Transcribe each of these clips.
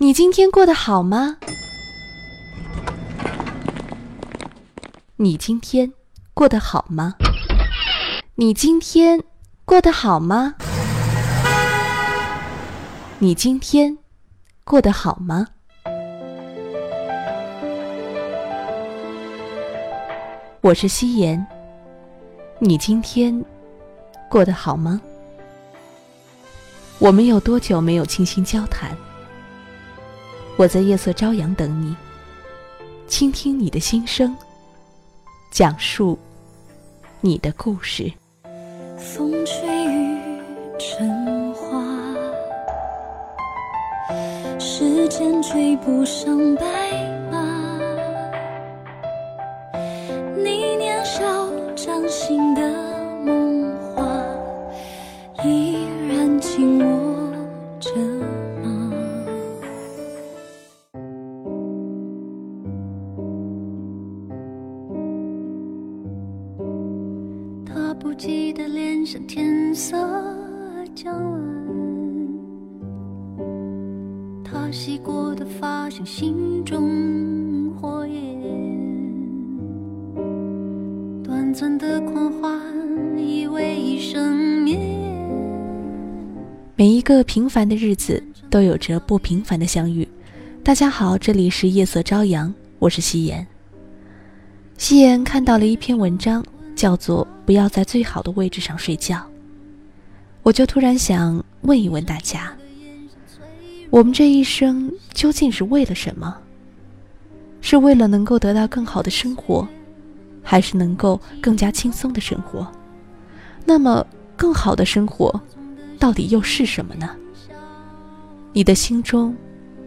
你今天过得好吗？你今天过得好吗？你今天过得好吗？你今天过得好吗？我是夕颜。你今天过得好吗？我们有多久没有倾心交谈？我在夜色朝阳等你，倾听你的心声，讲述你的故事。风吹雨成花，时间追不上白得脸上天色将晚，他洗过的发像心中火焰，短暂的狂欢以为一生灭。每一个平凡的日子都有着不平凡的相遇。大家好，这里是夜色朝阳，我是夕颜。夕颜看到了一篇文章，叫做《不要在最好的位置上睡觉》，我就突然想问一问大家：我们这一生究竟是为了什么？是为了能够得到更好的生活，还是能够更加轻松的生活？那么，更好的生活到底又是什么呢？你的心中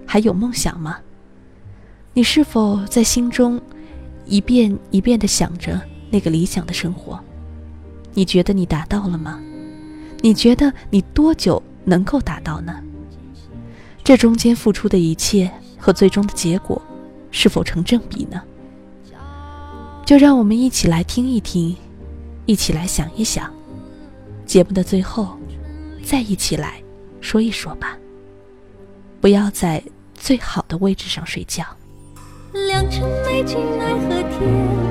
还有梦想吗？你是否在心中一遍一遍地想着那个理想的生活？你觉得你达到了吗？你觉得你多久能够达到呢？这中间付出的一切和最终的结果是否成正比呢？就让我们一起来听一听，一起来想一想。节目的最后，再一起来说一说吧。不要在最好的位置上睡觉。良辰美景奈何天，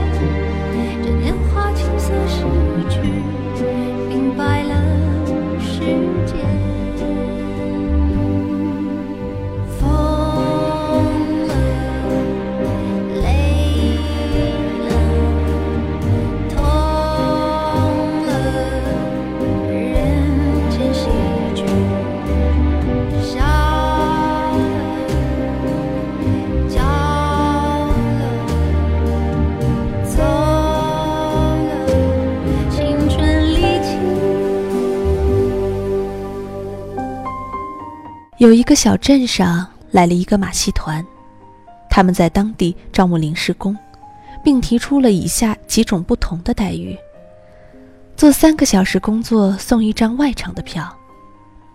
有一个小镇上来了一个马戏团，他们在当地招募临时工，并提出了以下几种不同的待遇：做三个小时工作送一张外场的票，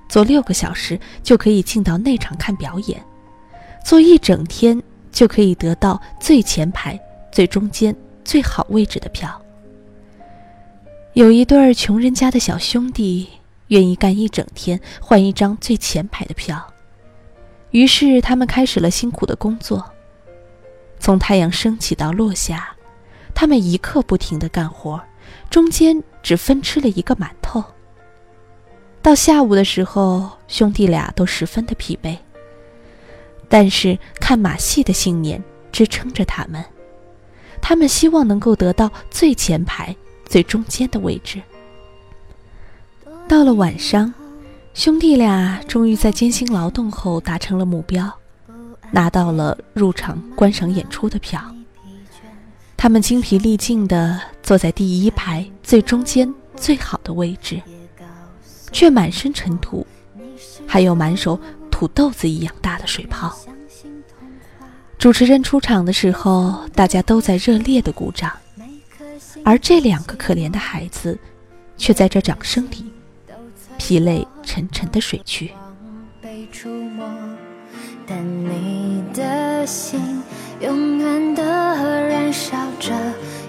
做六个小时就可以进到内场看表演，做一整天就可以得到最前排、最中间、最好位置的票。有一对儿穷人家的小兄弟。愿意干一整天换一张最前排的票，于是他们开始了辛苦的工作。从太阳升起到落下，他们一刻不停的干活，中间只分吃了一个馒头。到下午的时候，兄弟俩都十分的疲惫，但是看马戏的信念支撑着他们，他们希望能够得到最前排、最中间的位置。到了晚上，兄弟俩终于在艰辛劳动后达成了目标，拿到了入场观赏演出的票。他们精疲力尽地坐在第一排最中间最好的位置，却满身尘土，还有满手土豆子一样大的水泡。主持人出场的时候，大家都在热烈的鼓掌，而这两个可怜的孩子，却在这掌声里疲累沉沉的睡去。触摸，但你的心永远的燃烧着，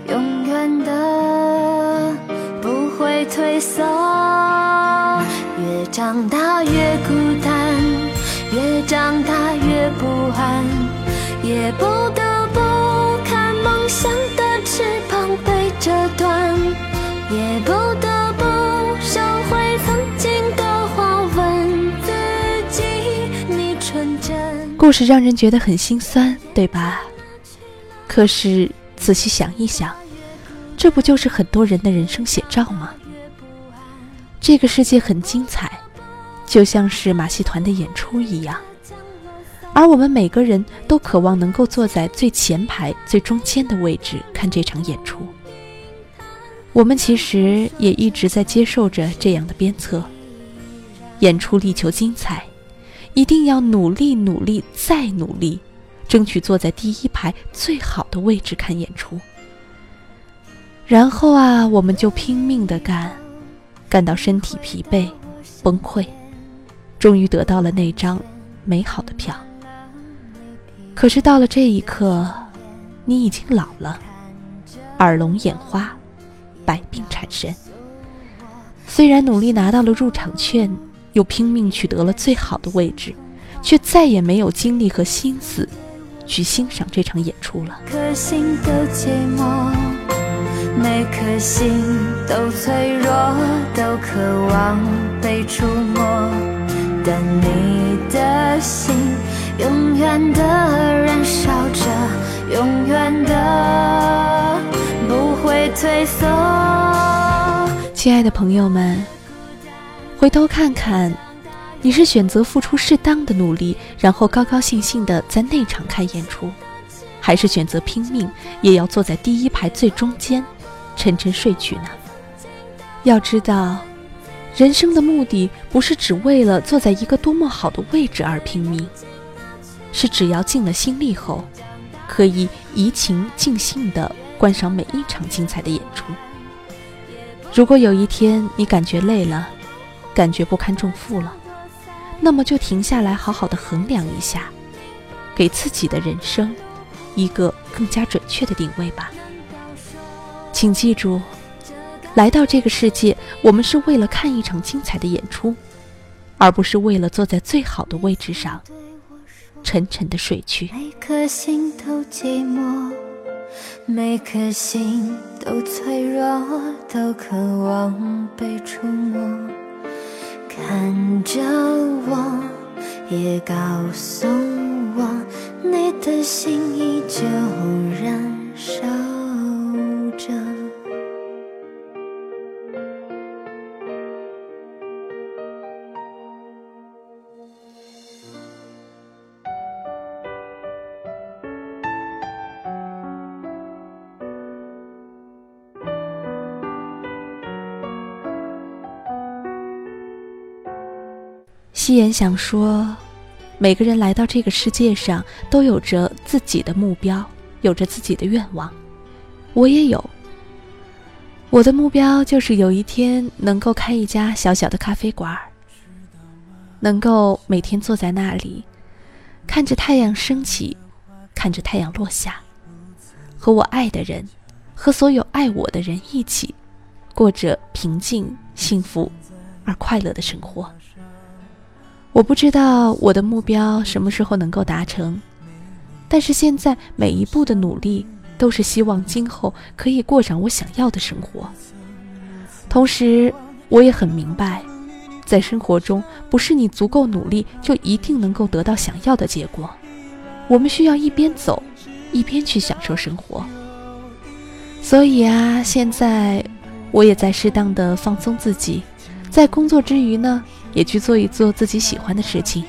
永远的不会退缩。越长大越孤单，越长大越不安，也不得不故事让人觉得很心酸，对吧？可是仔细想一想，这不就是很多人的人生写照吗？这个世界很精彩。就像是马戏团的演出一样，而我们每个人都渴望能够坐在最前排、最中间的位置看这场演出。我们其实也一直在接受着这样的鞭策：演出力求精彩，一定要努力、努力再努力，争取坐在第一排最好的位置看演出。然后啊，我们就拼命的干，干到身体疲惫、崩溃。终于得到了那张美好的票。可是到了这一刻，你已经老了，耳聋眼花，百病缠身。虽然努力拿到了入场券，又拼命取得了最好的位置，却再也没有精力和心思去欣赏这场演出了。颗心都寂寞，每颗心都脆弱，都渴望被触摸。但你的心永远的燃烧着，永远的不会退缩。亲爱的朋友们，回头看看，你是选择付出适当的努力，然后高高兴兴的在内场看演出，还是选择拼命也要坐在第一排最中间，沉沉睡去呢？要知道。人生的目的不是只为了坐在一个多么好的位置而拼命，是只要尽了心力后，可以怡情尽兴地观赏每一场精彩的演出。如果有一天你感觉累了，感觉不堪重负了，那么就停下来，好好的衡量一下，给自己的人生一个更加准确的定位吧。请记住。来到这个世界，我们是为了看一场精彩的演出，而不是为了坐在最好的位置上，沉沉的睡去。每颗心都寂寞，每颗心都脆弱，都渴望被触摸。看着我，也告诉我，你的心依旧燃烧。夕颜想说，每个人来到这个世界上都有着自己的目标，有着自己的愿望。我也有。我的目标就是有一天能够开一家小小的咖啡馆，能够每天坐在那里，看着太阳升起，看着太阳落下，和我爱的人，和所有爱我的人一起，过着平静、幸福而快乐的生活。我不知道我的目标什么时候能够达成，但是现在每一步的努力都是希望今后可以过上我想要的生活。同时，我也很明白，在生活中不是你足够努力就一定能够得到想要的结果。我们需要一边走，一边去享受生活。所以啊，现在我也在适当的放松自己，在工作之余呢。也去做一做自己喜欢的事情，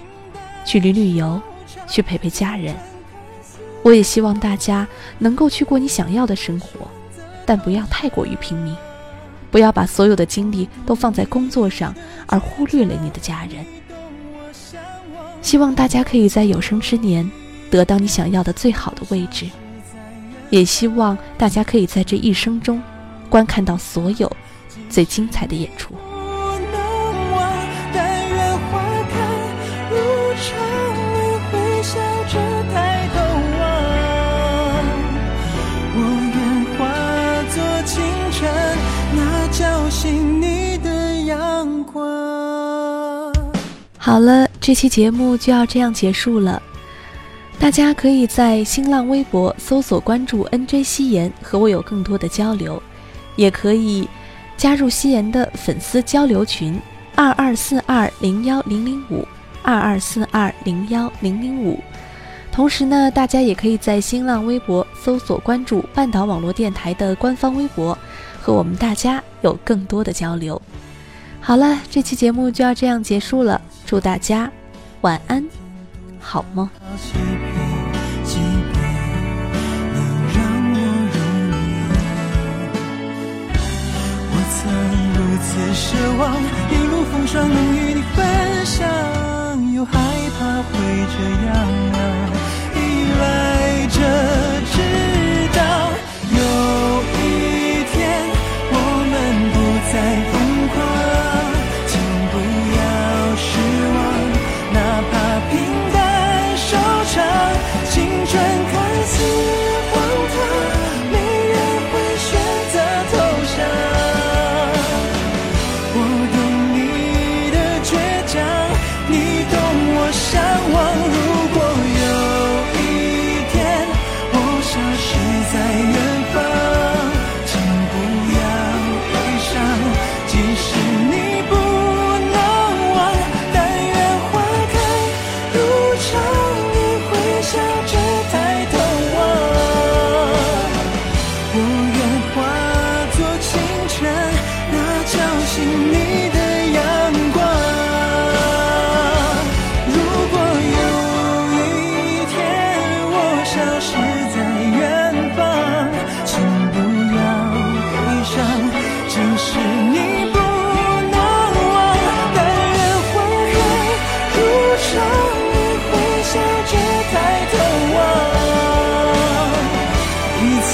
去旅旅游，去陪陪家人。我也希望大家能够去过你想要的生活，但不要太过于拼命，不要把所有的精力都放在工作上，而忽略了你的家人。希望大家可以在有生之年得到你想要的最好的位置，也希望大家可以在这一生中观看到所有最精彩的演出。好了，这期节目就要这样结束了。大家可以在新浪微博搜索关注 “nj 夕颜”，和我有更多的交流，也可以加入夕颜的粉丝交流群：二二四二零幺零零五二二四二零幺零零五。同时呢，大家也可以在新浪微博搜索关注半岛网络电台的官方微博，和我们大家有更多的交流。好了，这期节目就要这样结束了，祝大家晚安，好梦。即便即便能让我入眠，我曾如此奢望一路风霜能与你分享，又害怕会这样啊，依赖着直到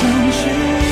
想去